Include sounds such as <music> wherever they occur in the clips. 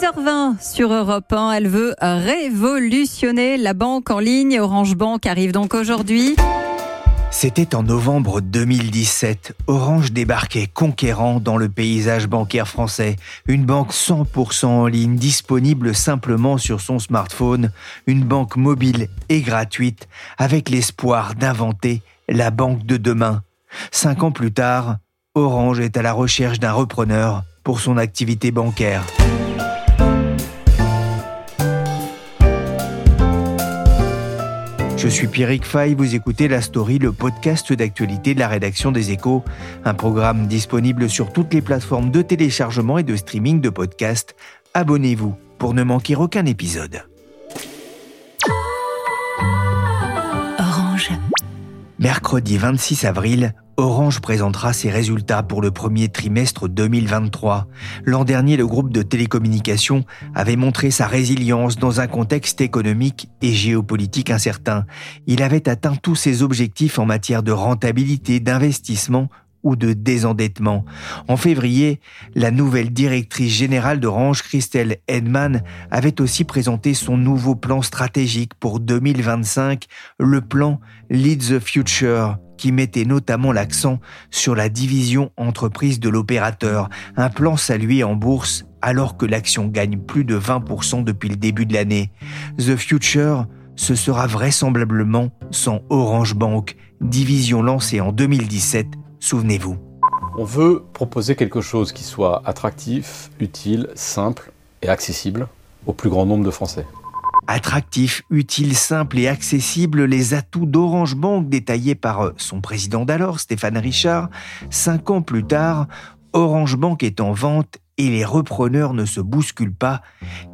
6h20 sur Europe 1, elle veut révolutionner la banque en ligne. Orange Bank arrive donc aujourd'hui. C'était en novembre 2017. Orange débarquait conquérant dans le paysage bancaire français. Une banque 100% en ligne, disponible simplement sur son smartphone. Une banque mobile et gratuite, avec l'espoir d'inventer la banque de demain. Cinq ans plus tard, Orange est à la recherche d'un repreneur pour son activité bancaire. Je suis Pierrick Fay, vous écoutez La Story, le podcast d'actualité de la rédaction des Échos, un programme disponible sur toutes les plateformes de téléchargement et de streaming de podcasts. Abonnez-vous pour ne manquer aucun épisode. Mercredi 26 avril, Orange présentera ses résultats pour le premier trimestre 2023. L'an dernier, le groupe de télécommunications avait montré sa résilience dans un contexte économique et géopolitique incertain. Il avait atteint tous ses objectifs en matière de rentabilité, d'investissement ou de désendettement. En février, la nouvelle directrice générale d'Orange, Christelle Edman, avait aussi présenté son nouveau plan stratégique pour 2025, le plan Lead the Future, qui mettait notamment l'accent sur la division entreprise de l'opérateur, un plan salué en bourse alors que l'action gagne plus de 20% depuis le début de l'année. The Future, ce sera vraisemblablement sans Orange Bank, division lancée en 2017 Souvenez-vous. On veut proposer quelque chose qui soit attractif, utile, simple et accessible au plus grand nombre de Français. Attractif, utile, simple et accessible, les atouts d'Orange Bank détaillés par euh, son président d'alors, Stéphane Richard. Cinq ans plus tard, Orange Bank est en vente et les repreneurs ne se bousculent pas.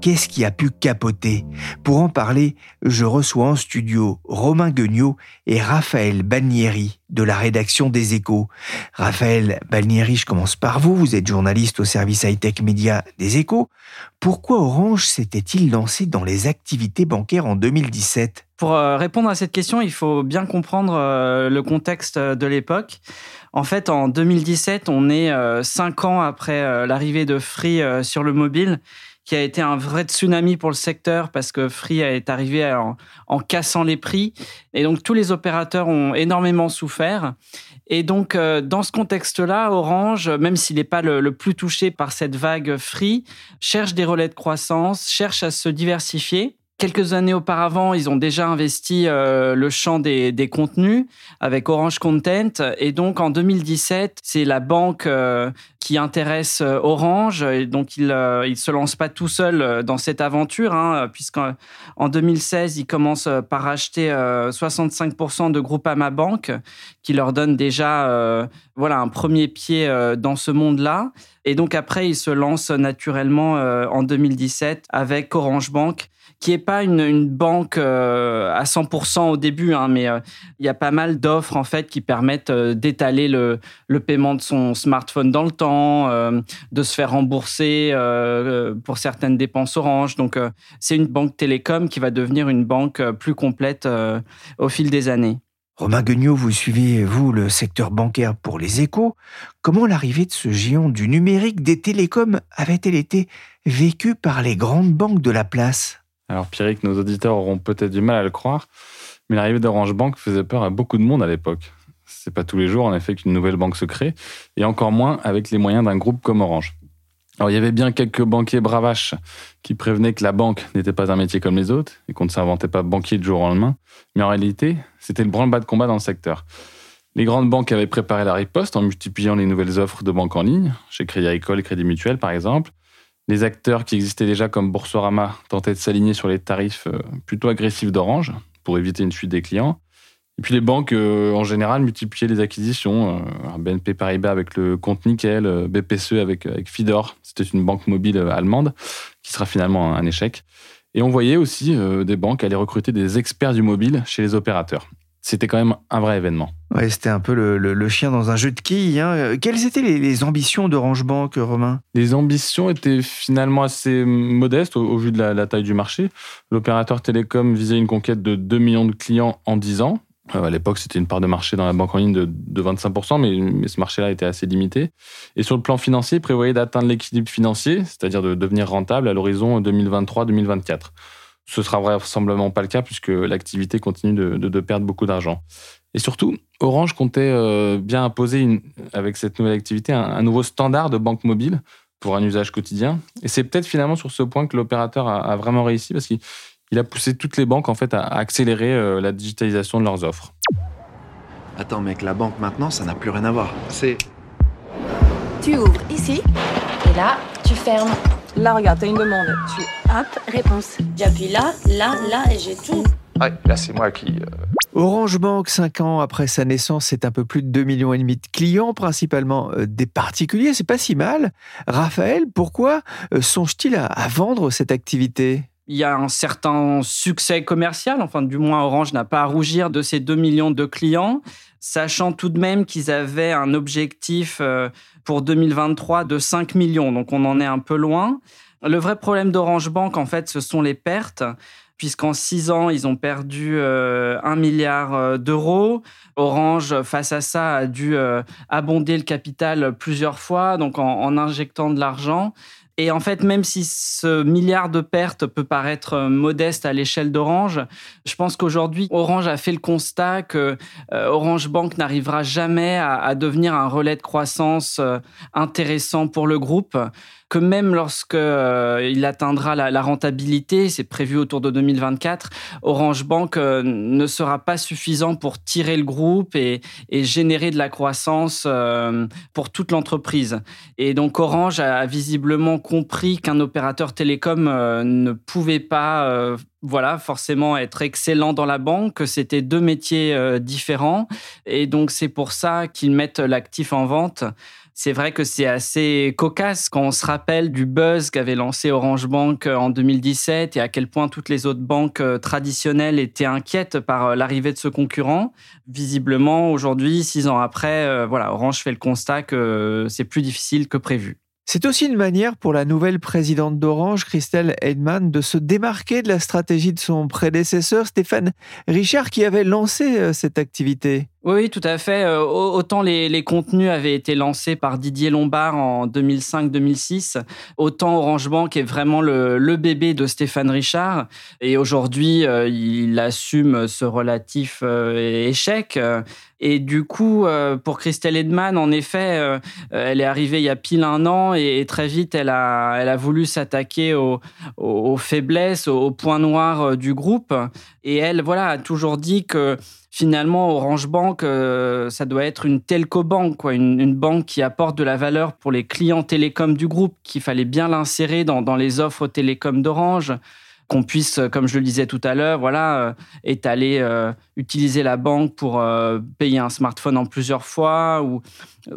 Qu'est-ce qui a pu capoter? Pour en parler, je reçois en studio Romain Guignot et Raphaël Balnieri de la rédaction des Échos. Raphaël Balnieri, je commence par vous. Vous êtes journaliste au service high-tech média des Échos. Pourquoi Orange s'était-il lancé dans les activités bancaires en 2017 Pour euh, répondre à cette question, il faut bien comprendre euh, le contexte de l'époque. En fait, en 2017, on est euh, cinq ans après l'arrivée de Free sur le mobile qui a été un vrai tsunami pour le secteur parce que Free est arrivé en, cassant les prix. Et donc, tous les opérateurs ont énormément souffert. Et donc, euh, dans ce contexte-là, Orange, même s'il n'est pas le, plus touché par cette vague Free, cherche des relais de croissance, cherche à se diversifier. Quelques années auparavant, ils ont déjà investi euh, le champ des, contenus avec Orange Content. Et donc, en 2017, c'est la banque euh, qui intéresse euh, Orange. Et donc, il ne se lance pas tout seul euh, dans cette aventure, hein, puisqu'en 2016, il commence par acheter 65% de Groupama Bank, qui leur donne déjà voilà, un premier pied dans ce monde-là. Et donc, après, il se lance naturellement en 2017 avec Orange Bank qui est pas une, banque euh, à 100% au début, hein, mais euh, il y a pas mal d'offres en fait qui permettent euh, d'étaler le, le, paiement de son smartphone dans le temps, de se faire rembourser pour certaines dépenses Orange. Donc c'est une banque télécom qui va devenir une banque plus complète au fil des années. Romain Guignot, vous suivez, vous, le secteur bancaire pour les échos. Comment l'arrivée de ce géant du numérique des télécoms avait-elle été vécue par les grandes banques de la place? Alors Pierrick, nos auditeurs auront peut-être du mal à le croire, mais l'arrivée d'Orange Bank faisait peur à beaucoup de monde à l'époque. C'est pas tous les jours, en effet, qu'une nouvelle banque se crée, et encore moins avec les moyens d'un groupe comme Orange. Alors il y avait bien quelques banquiers bravaches qui prévenaient que la banque n'était pas un métier comme les autres et qu'on ne s'inventait pas banquier du jour au lendemain, mais en réalité, c'était le branle-bas de combat dans le secteur. Les grandes banques avaient préparé la riposte en multipliant les nouvelles offres de banques en ligne, chez Crédit Agricole et Crédit Mutuel par exemple, les acteurs qui existaient déjà comme Boursorama tentaient de s'aligner sur les tarifs euh, plutôt agressifs d'Orange pour éviter une fuite des clients. Et puis les banques, en général, multipliaient les acquisitions. BNP Paribas avec le compte Nickel, BPCE avec, avec Fidor, c'était une banque mobile allemande, qui sera finalement un échec. Et on voyait aussi des banques aller recruter des experts du mobile chez les opérateurs c'était quand même un vrai événement. Ouais, c'était un peu le, chien dans un jeu de quilles. Hein. Quelles étaient les, ambitions d'Orange Bank, Romain? Les ambitions étaient finalement assez modestes au, vu de la, taille du marché. L'opérateur télécom visait une conquête de 2 millions de clients en 10 ans. Euh, à l'époque, c'était une part de marché dans la banque en ligne de, 25%, mais, mais ce marché-là était assez limité. Et sur le plan financier, il prévoyait d'atteindre l'équilibre financier, c'est-à-dire de devenir rentable à l'horizon 2023-2024. Ce sera vraisemblablement pas le cas puisque l'activité continue de, perdre beaucoup d'argent. Et surtout, Orange comptait euh, bien imposer avec cette nouvelle activité un, nouveau standard de banque mobile pour un usage quotidien. Et c'est peut-être finalement sur ce point que l'opérateur a, vraiment réussi parce qu'il a poussé toutes les banques en fait à, accélérer euh, la digitalisation de leurs offres. Attends mec, la banque maintenant, ça n'a plus rien à voir. C'est... Tu ouvres ici et là, tu fermes. Là, regarde, t'as une demande. Tu hop, réponse. J'appuie là, là, là et j'ai tout. Ouais, là, c'est moi qui. Euh, Orange Bank, 5 ans après sa naissance, c'est un peu plus de 2,5 millions et demi de clients, principalement euh, des particuliers. C'est pas si mal. Raphaël, pourquoi euh, songe-t-il à vendre cette activité? Il y a un certain succès commercial, enfin du moins Orange n'a pas à rougir de ces 2 millions de clients, sachant tout de même qu'ils avaient un objectif pour 2023 de 5 millions, donc on en est un peu loin. Le vrai problème d'Orange Bank, en fait, ce sont les pertes puisqu'en six ans, ils ont perdu euh, un milliard euh, d'euros. Orange, face à ça, a dû euh, abonder le capital plusieurs fois, donc en injectant de l'argent. Et en fait, même si ce milliard de pertes peut paraître euh, modeste à l'échelle d'Orange, je pense qu'aujourd'hui, Orange a fait le constat que euh, Orange Bank n'arrivera jamais à, devenir un relais de croissance euh, intéressant pour le groupe que même lorsque euh, il atteindra la, rentabilité, c'est prévu autour de 2024, Orange Bank euh, ne sera pas suffisant pour tirer le groupe et, générer de la croissance euh, pour toute l'entreprise. Et donc Orange a visiblement compris qu'un opérateur télécom ne pouvait pas voilà, forcément être excellent dans la banque, que c'était deux métiers différents. Et donc, c'est pour ça qu'ils mettent l'actif en vente. C'est vrai que c'est assez cocasse quand on se rappelle du buzz qu'avait lancé Orange Bank euh, en 2017 et à quel point toutes les autres banques euh, traditionnelles étaient inquiètes par euh, l'arrivée de ce concurrent. Visiblement, aujourd'hui, six ans après, voilà, Orange fait le constat que c'est plus difficile que prévu. C'est aussi une manière pour la nouvelle présidente d'Orange, Christelle Edman, de se démarquer de la stratégie de son prédécesseur, Stéphane Richard, qui avait lancé cette activité. Oui, tout à fait. Euh, autant les, contenus avaient été lancés par Didier Lombard en 2005-2006, autant Orange Bank est vraiment le, bébé de Stéphane Richard. Et aujourd'hui, euh, il assume ce relatif euh, échec. Et du coup, pour Christelle Edman, en effet, elle est arrivée il y a pile un an et, très vite, elle a, voulu s'attaquer aux, faiblesses, aux, aux points noirs du groupe. Et elle, voilà, a toujours dit que finalement, Orange Bank, euh, ça doit être une telco banque, quoi, une, banque qui apporte de la valeur pour les clients télécoms du groupe, qu'il fallait bien l'insérer dans, les offres télécoms d'Orange, qu'on puisse, comme je le disais tout à l'heure, voilà, euh, étaler, euh, utiliser la banque pour payer un smartphone en plusieurs fois ou,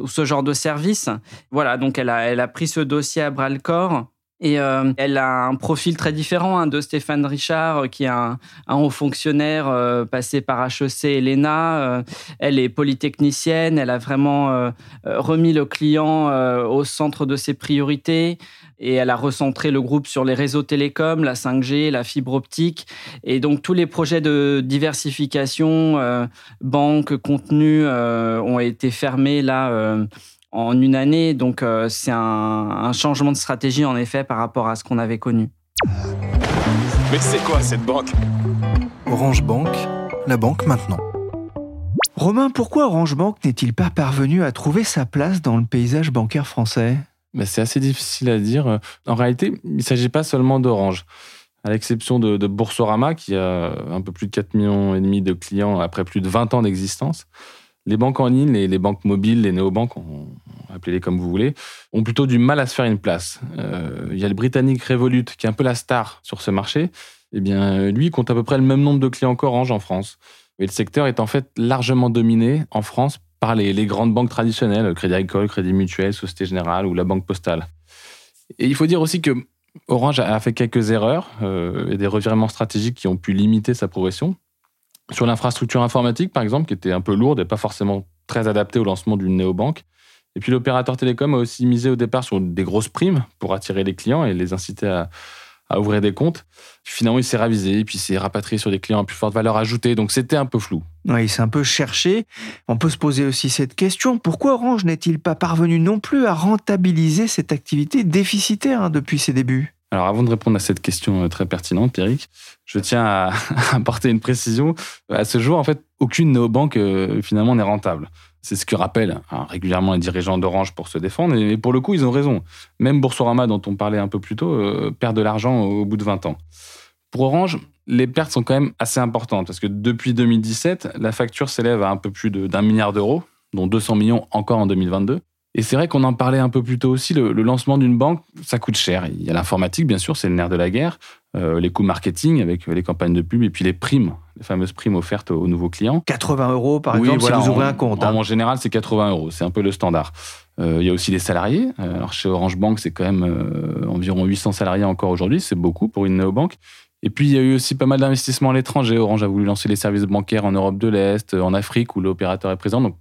ce genre de service. Voilà, donc elle a, elle a pris ce dossier à bras le corps. Et euh, elle a un profil très différent hein, de Stéphane Richard, euh, qui est un, haut fonctionnaire euh, passé par HEC et l'ENA. elle est polytechnicienne, elle a vraiment remis le client au centre de ses priorités et elle a recentré le groupe sur les réseaux télécoms, la 5G, la fibre optique. Et donc tous les projets de diversification, banque, contenu, ont été fermés là en une année. Donc euh, c'est un, changement de stratégie en effet par rapport à ce qu'on avait connu. Mais c'est quoi cette banque? Orange Bank, la banque maintenant. Romain, pourquoi Orange Bank n'est-il pas parvenu à trouver sa place dans le paysage bancaire français? Mais C'est assez difficile à dire. En réalité, il ne s'agit pas seulement d'Orange. À l'exception de, de, Boursorama, qui a un peu plus de 4 millions et demi de clients après plus de 20 ans d'existence, les banques en ligne, les, banques mobiles, les néobanques, appelez-les comme vous voulez, ont plutôt du mal à se faire une place. Euh, il y a le britannique Revolut, qui est un peu la star sur ce marché. Eh bien, lui compte à peu près le même nombre de clients qu'Orange en France. Et le secteur est en fait largement dominé en France par les, les grandes banques traditionnelles, Crédit Agricole, Crédit Mutuel, Société Générale ou la Banque Postale. Et il faut dire aussi que Orange a fait quelques erreurs euh, et des revirements stratégiques qui ont pu limiter sa progression. Sur l'infrastructure informatique, par exemple, qui était un peu lourde et pas forcément très adaptée au lancement d'une néobanque. Et puis l'opérateur télécom a aussi misé au départ sur des grosses primes pour attirer les clients et les inciter à, ouvrir des comptes. Finalement, il s'est ravisé, puis s'est rapatrié sur des clients à plus forte valeur ajoutée. Donc c'était un peu flou. Oui, il s'est un peu cherché. On peut se poser aussi cette question. Pourquoi Orange n'est-il pas parvenu non plus à rentabiliser cette activité déficitaire hein, depuis ses débuts? Alors, avant de répondre à cette question euh, très pertinente, Eric, je tiens à <laughs> apporter une précision. À ce jour, en fait, aucune néobanque euh, finalement n'est rentable. C'est ce que rappellent hein, régulièrement les dirigeants d'Orange pour se défendre. Et pour le coup, ils ont raison. Même Boursorama, dont on parlait un peu plus tôt, euh, perd de l'argent au bout de 20 ans. Pour Orange, les pertes sont quand même assez importantes parce que depuis 2017, la facture s'élève à un peu plus d'un milliard d'euros, dont 200 millions encore en 2022. Et c'est vrai qu'on en parlait un peu plus tôt aussi, le, lancement d'une banque, ça coûte cher. Il y a l'informatique, bien sûr, c'est le nerf de la guerre, euh, les coûts marketing avec les campagnes de pub et puis les primes, les fameuses primes offertes aux nouveaux clients. 80 euros par exemple si vous ouvrez un compte. En, hein. général, c'est 80 euros, c'est un peu le standard. Euh, il y a aussi les salariés. Euh, alors chez Orange Bank, c'est quand même environ 800 salariés encore aujourd'hui, c'est beaucoup pour une néobanque. Et puis, il y a eu aussi pas mal d'investissements à l'étranger. Orange a voulu lancer les services bancaires en Europe de l'Est, en Afrique, où l'opérateur est présent. Donc,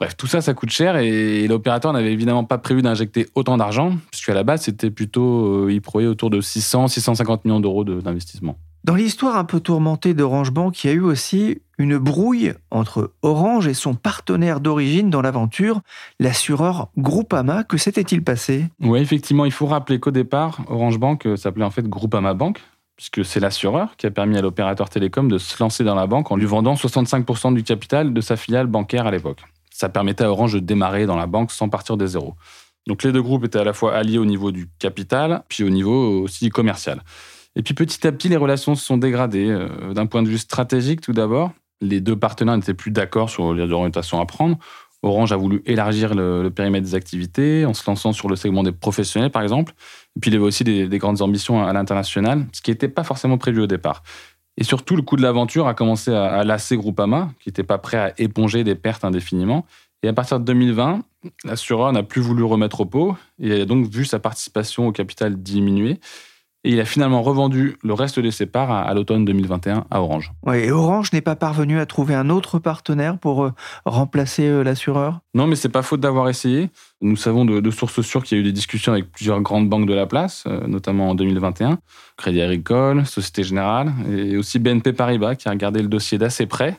Bref, tout ça, ça coûte cher et l'opérateur n'avait évidemment pas prévu d'injecter autant d'argent, puisqu'à la base, c'était plutôt, euh, il prouvait autour de 600, 650 millions d'euros d'investissement. Dans l'histoire un peu tourmentée d'Orange Bank, il y a eu aussi une brouille entre Orange et son partenaire d'origine dans l'aventure, l'assureur Groupama. Que s'était-il passé? Oui, effectivement, il faut rappeler qu'au départ, Orange Bank euh, s'appelait en fait Groupama Bank, puisque c'est l'assureur qui a permis à l'opérateur télécom de se lancer dans la banque en lui vendant 65% du capital de sa filiale bancaire à l'époque ça permettait à Orange de démarrer dans la banque sans partir des zéros. Donc les deux groupes étaient à la fois alliés au niveau du capital, puis au niveau aussi commercial. Et puis petit à petit, les relations se sont dégradées. Euh, d'un point de vue stratégique, tout d'abord, les deux partenaires n'étaient plus d'accord sur les orientations à prendre. Orange a voulu élargir le, périmètre des activités en se lançant sur le segment des professionnels, par exemple. Et puis il y avait aussi des, des grandes ambitions à l'international, ce qui n'était pas forcément prévu au départ. Et surtout, le coup de l'aventure a commencé à, lasser Groupama, qui n'était pas prêt à éponger des pertes indéfiniment. Et à partir de 2020, l'assureur n'a plus voulu remettre au pot et a donc vu sa participation au capital diminuer. Et il a finalement revendu le reste de ses parts à, l'automne 2021 à Orange. et Orange n'est pas parvenu à trouver un autre partenaire pour euh, remplacer euh, l'assureur? Non, mais c'est pas faute d'avoir essayé. Nous savons de, sources sûres qu'il y a eu des discussions avec plusieurs grandes banques de la place, euh, notamment en 2021, Crédit Agricole, Société Générale, et aussi BNP Paribas qui a regardé le dossier d'assez près.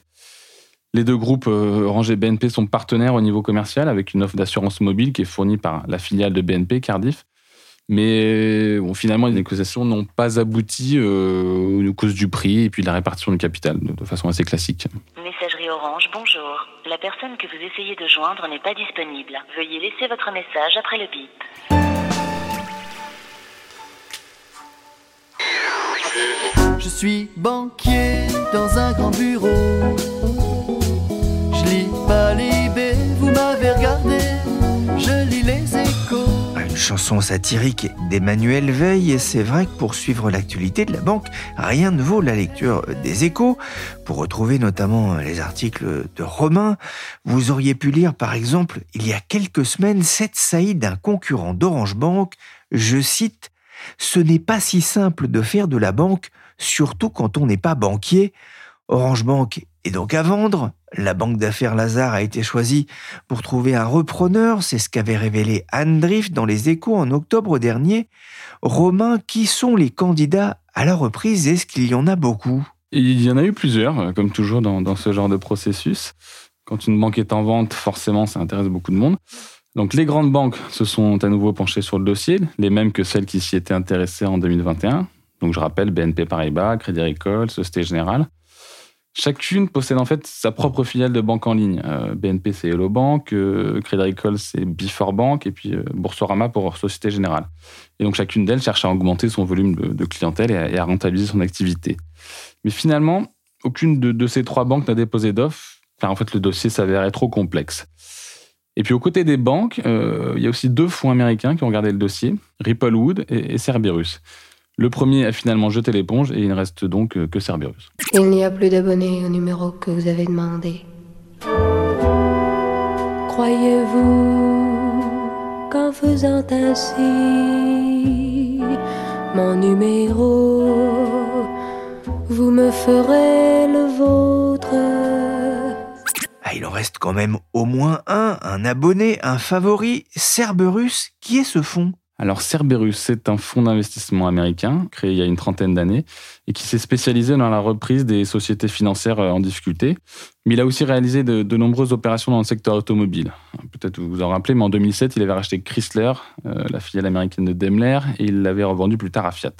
Les deux groupes Orange et BNP sont partenaires au niveau commercial avec une offre d'assurance mobile qui est fournie par la filiale de BNP, Cardiff. Mais bon, finalement, les négociations n'ont pas abouti euh, à cause du prix et puis de la répartition du capital, de, façon assez classique. Messagerie Orange, bonjour. La personne que vous essayez de joindre n'est pas disponible. Veuillez laisser votre message après le bip. Je suis banquier dans un grand bureau. Je lis pas les vous m'avez regardé. Je lis les chanson satirique d'Emmanuel Veil et c'est vrai que pour suivre l'actualité de la banque, rien ne vaut la lecture des échos. Pour retrouver notamment les articles de Romain, vous auriez pu lire par exemple il y a quelques semaines cette saillie d'un concurrent d'Orange Bank, je cite, Ce n'est pas si simple de faire de la banque, surtout quand on n'est pas banquier. Orange Bank est donc à vendre. La banque d'affaires Lazare a été choisie pour trouver un repreneur, c'est ce qu'avait révélé Anne Drift dans les échos en octobre dernier. Romain, qui sont les candidats à la reprise? Est-ce qu'il y en a beaucoup? Il y en a eu plusieurs, euh, comme toujours dans, dans, ce genre de processus. Quand une banque est en vente, forcément, ça intéresse beaucoup de monde. Donc les grandes banques se sont à nouveau penchées sur le dossier, les mêmes que celles qui s'y étaient intéressées en 2021. Donc je rappelle BNP Paribas, Crédit Agricole, Société Générale. Chacune possède en fait sa propre filiale de banque en ligne. Euh, BNP, c'est Hello Bank, euh, Crédit Agricole, c'est Before Bank, et puis euh, Boursorama pour Société Générale. Et donc chacune d'elles cherche à augmenter son volume de, clientèle et à, rentabiliser son activité. Mais finalement, aucune de, ces trois banques n'a déposé d'offre, car en fait le dossier s'avérait trop complexe. Et puis aux côtés des banques, il y a aussi deux fonds américains qui ont regardé le dossier, Ripplewood et Cerberus. Le premier a finalement jeté l'éponge et il ne reste donc que Cerberus. Il n'y a plus d'abonnés au numéro que vous avez demandé. Croyez-vous qu'en faisant ainsi mon numéro, vous me ferez le vôtre? Ah, il en reste quand même au moins un, un abonné, un favori, Cerberus. Qui est ce fonds alors Cerberus, c'est un fonds d'investissement américain créé il y a une trentaine d'années et qui s'est spécialisé dans la reprise des sociétés financières euh, en difficulté. Mais il a aussi réalisé de, nombreuses opérations dans le secteur automobile. Peut-être vous vous en rappelez, mais en 2007, il avait racheté Chrysler, euh, la filiale américaine de Daimler, et il l'avait revendu plus tard à Fiat.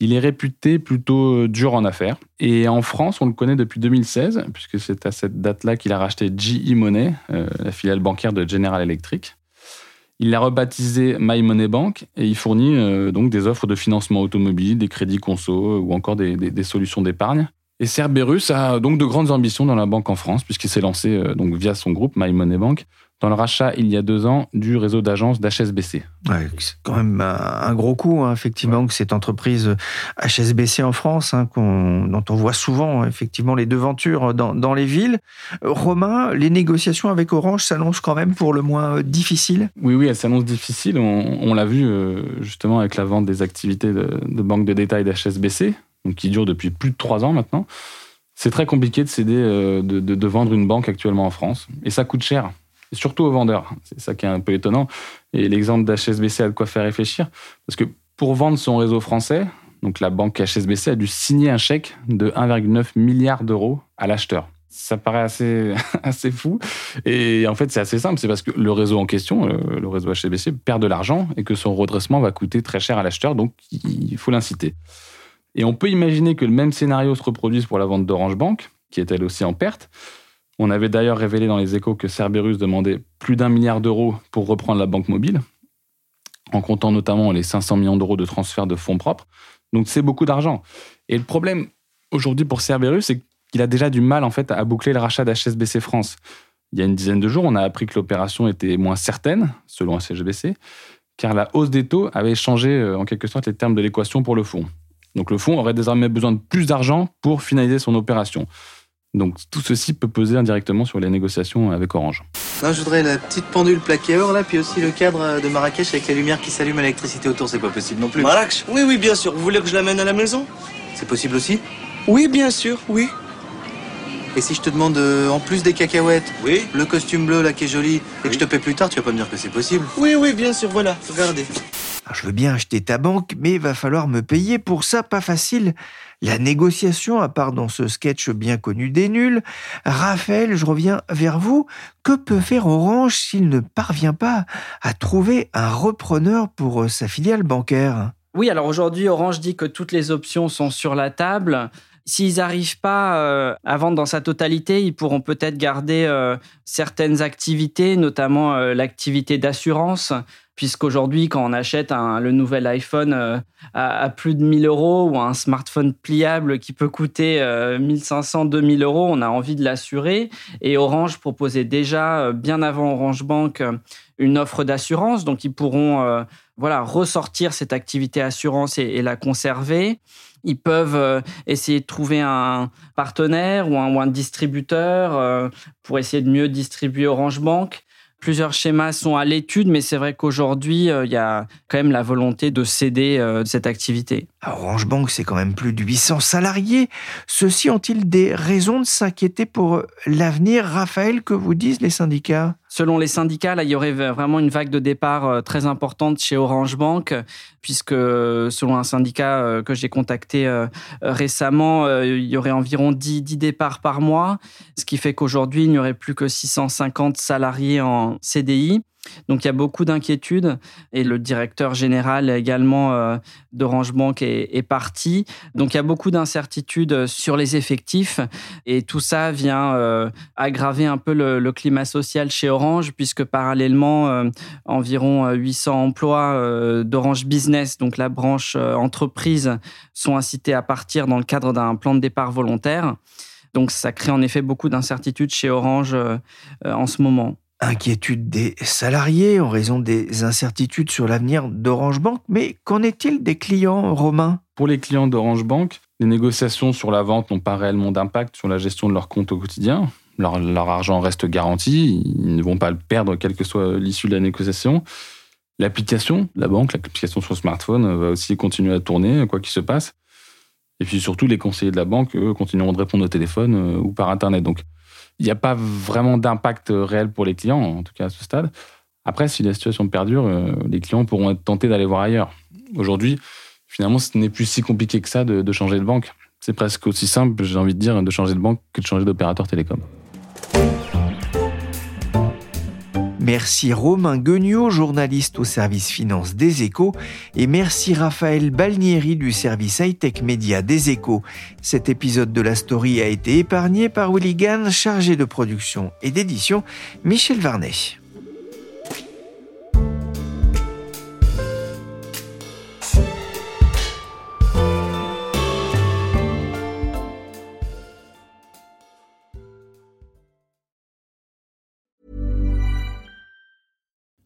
Il est réputé plutôt euh, dur en affaires. Et en France, on le connaît depuis 2016, puisque c'est à cette date-là qu'il a racheté GE Money, la filiale bancaire de General Electric. Il l'a rebaptisé My Money Bank et il fournit euh, donc des offres de financement automobile, des crédits conso ou encore des, solutions d'épargne. Et Cerberus a donc de grandes ambitions dans la banque en France puisqu'il s'est lancé euh, donc via son groupe My Money Bank dans le rachat il y a deux ans du réseau d'agences d'HSBC. c'est quand même un, gros coup, hein, effectivement, que cette entreprise HSBC en France, hein, dont on voit souvent effectivement les devantures dans, dans les villes. Romain, les négociations avec Orange s'annoncent quand même pour le moins difficiles? Oui, oui, elles s'annoncent difficiles. On, l'a vu euh, justement avec la vente des activités de, de banque de détail d'HSBC, qui dure depuis plus de trois ans maintenant. C'est très compliqué de céder, euh, de, de vendre une banque actuellement en France. Et ça coûte cher surtout aux vendeurs. C'est ça qui est un peu étonnant. Et l'exemple d'HSBC a de quoi faire réfléchir. Parce que pour vendre son réseau français, donc la banque HSBC a dû signer un chèque de 1,9 milliard d'euros à l'acheteur. Ça paraît assez, <laughs> assez fou. Et en fait, c'est assez simple. C'est parce que le réseau en question, euh, le réseau HSBC, perd de l'argent et que son redressement va coûter très cher à l'acheteur. Donc, il faut l'inciter. Et on peut imaginer que le même scénario se reproduise pour la vente d'Orange Bank, qui est elle aussi en perte. On avait d'ailleurs révélé dans les échos que Cerberus demandait plus d'un milliard d'euros pour reprendre la banque mobile, en comptant notamment les 500 millions d'euros de transfert de fonds propres. Donc c'est beaucoup d'argent. Et le problème aujourd'hui pour Cerberus, c'est qu'il a déjà du mal en fait à boucler le rachat d'HSBC France. Il y a une dizaine de jours, on a appris que l'opération était moins certaine, selon HSBC, car la hausse des taux avait changé euh, en quelque sorte les termes de l'équation pour le fonds. Donc le fonds aurait désormais besoin de plus d'argent pour finaliser son opération. Donc tout ceci peut peser indirectement sur les négociations avec Orange. je voudrais la petite pendule plaquée or là, puis aussi le cadre de Marrakech avec la lumière qui s'allume à l'électricité autour, c'est pas possible non plus. Marrakech? Oui, oui, bien sûr. Vous voulez que je l'amène à la maison? C'est possible aussi? Oui, bien sûr, oui. Et si je te demande euh, en plus des cacahuètes, oui. le costume bleu là qui est joli, et que je te paie plus tard, tu vas pas me dire que c'est possible Oui, oui, bien sûr, voilà, regardez. je veux bien acheter ta banque, mais il va falloir me payer pour ça, pas facile. La négociation, à part dans ce sketch bien connu des nuls. Raphaël, je reviens vers vous. Que peut faire Orange s'il ne parvient pas à trouver un repreneur pour euh, sa filiale bancaire? Oui, alors aujourd'hui, Orange dit que toutes les options sont sur la table. S'ils n'arrivent pas euh, à vendre dans sa totalité, ils pourront peut-être garder euh, certaines activités, notamment l'activité d'assurance puisqu'aujourd'hui, quand on achète le nouvel iPhone euh, à, plus de 1000 euros ou un smartphone pliable qui peut coûter 1500, euh, 2000 euros, on a envie de l'assurer. Et Orange proposait déjà, euh, bien avant Orange Bank, une offre d'assurance. Donc, ils pourront voilà, ressortir cette activité assurance et, la conserver. Ils peuvent essayer de trouver un partenaire ou un, ou un distributeur pour essayer de mieux distribuer Orange Bank. Plusieurs schémas sont à l'étude, mais c'est vrai qu'aujourd'hui, euh, il y a quand même la volonté de céder euh, cette activité. Orange Bank, c'est quand même plus de 800 salariés. Ceux-ci ont-ils des raisons de s'inquiéter pour l'avenir, Raphaël, que vous disent les syndicats? Selon les syndicats, là, il y aurait vraiment une vague de départ euh, très importante chez Orange Bank, puisque selon un syndicat euh, que j'ai contacté euh, récemment, il y aurait environ 10, 10 départs par mois, ce qui fait qu'aujourd'hui, il n'y aurait plus que 650 salariés en CDI. Donc il y a beaucoup d'inquiétudes et le directeur général également euh, d'Orange Bank est, parti. Donc il y a beaucoup d'incertitudes sur les effectifs et tout ça vient euh, aggraver un peu le, climat social chez Orange puisque parallèlement euh, environ 800 emplois d'Orange Business, donc la branche entreprise, sont incités à partir dans le cadre d'un plan de départ volontaire. Donc ça crée en effet beaucoup d'incertitudes chez Orange en ce moment. Inquiétude des salariés en raison des incertitudes sur l'avenir d'Orange Bank, mais qu'en est-il des clients romains Pour les clients d'Orange Bank, les négociations sur la vente n'ont pas réellement d'impact sur la gestion de leur compte au quotidien. Leur, leur, argent reste garanti, ils ne vont pas le perdre quelle que soit l'issue de la négociation. L'application, la banque, l'application sur smartphone va aussi continuer à tourner, quoi qu'il se passe. Et puis surtout, les conseillers de la banque, eux, continueront de répondre au téléphone euh, ou par Internet. Donc, il n'y a pas vraiment d'impact réel pour les clients, en tout cas à ce stade. Après, si la situation perdure, euh, les clients pourront être tentés d'aller voir ailleurs. Aujourd'hui, finalement, ce n'est plus si compliqué que ça de, de changer de banque. C'est presque aussi simple, j'ai envie de dire, de changer de banque que de changer d'opérateur télécom. Merci Romain Guignot, journaliste au service finance des échos, et merci Raphaël Balnieri du service high-tech média des échos. Cet épisode de la story a été épargné par Willy chargé de production et d'édition, Michel Varnet.